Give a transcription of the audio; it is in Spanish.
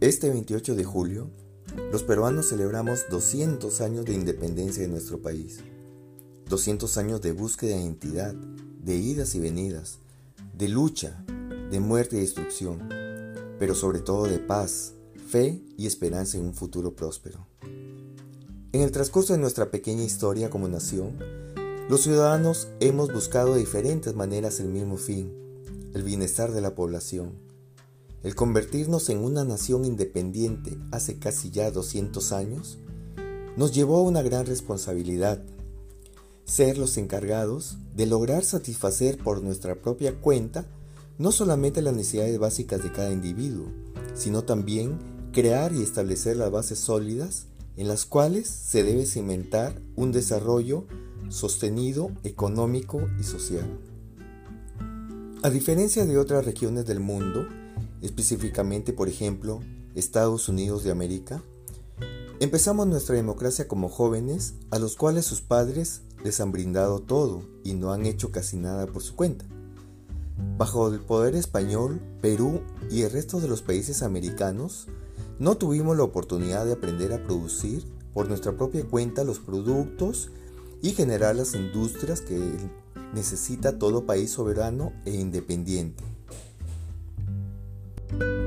Este 28 de julio, los peruanos celebramos 200 años de independencia de nuestro país. 200 años de búsqueda de identidad, de idas y venidas, de lucha, de muerte y destrucción, pero sobre todo de paz, fe y esperanza en un futuro próspero. En el transcurso de nuestra pequeña historia como nación, los ciudadanos hemos buscado de diferentes maneras el mismo fin, el bienestar de la población. El convertirnos en una nación independiente hace casi ya 200 años nos llevó a una gran responsabilidad, ser los encargados de lograr satisfacer por nuestra propia cuenta no solamente las necesidades básicas de cada individuo, sino también crear y establecer las bases sólidas en las cuales se debe cimentar un desarrollo sostenido, económico y social. A diferencia de otras regiones del mundo, específicamente por ejemplo Estados Unidos de América, empezamos nuestra democracia como jóvenes a los cuales sus padres les han brindado todo y no han hecho casi nada por su cuenta. Bajo el poder español, Perú y el resto de los países americanos no tuvimos la oportunidad de aprender a producir por nuestra propia cuenta los productos y generar las industrias que necesita todo país soberano e independiente. thank you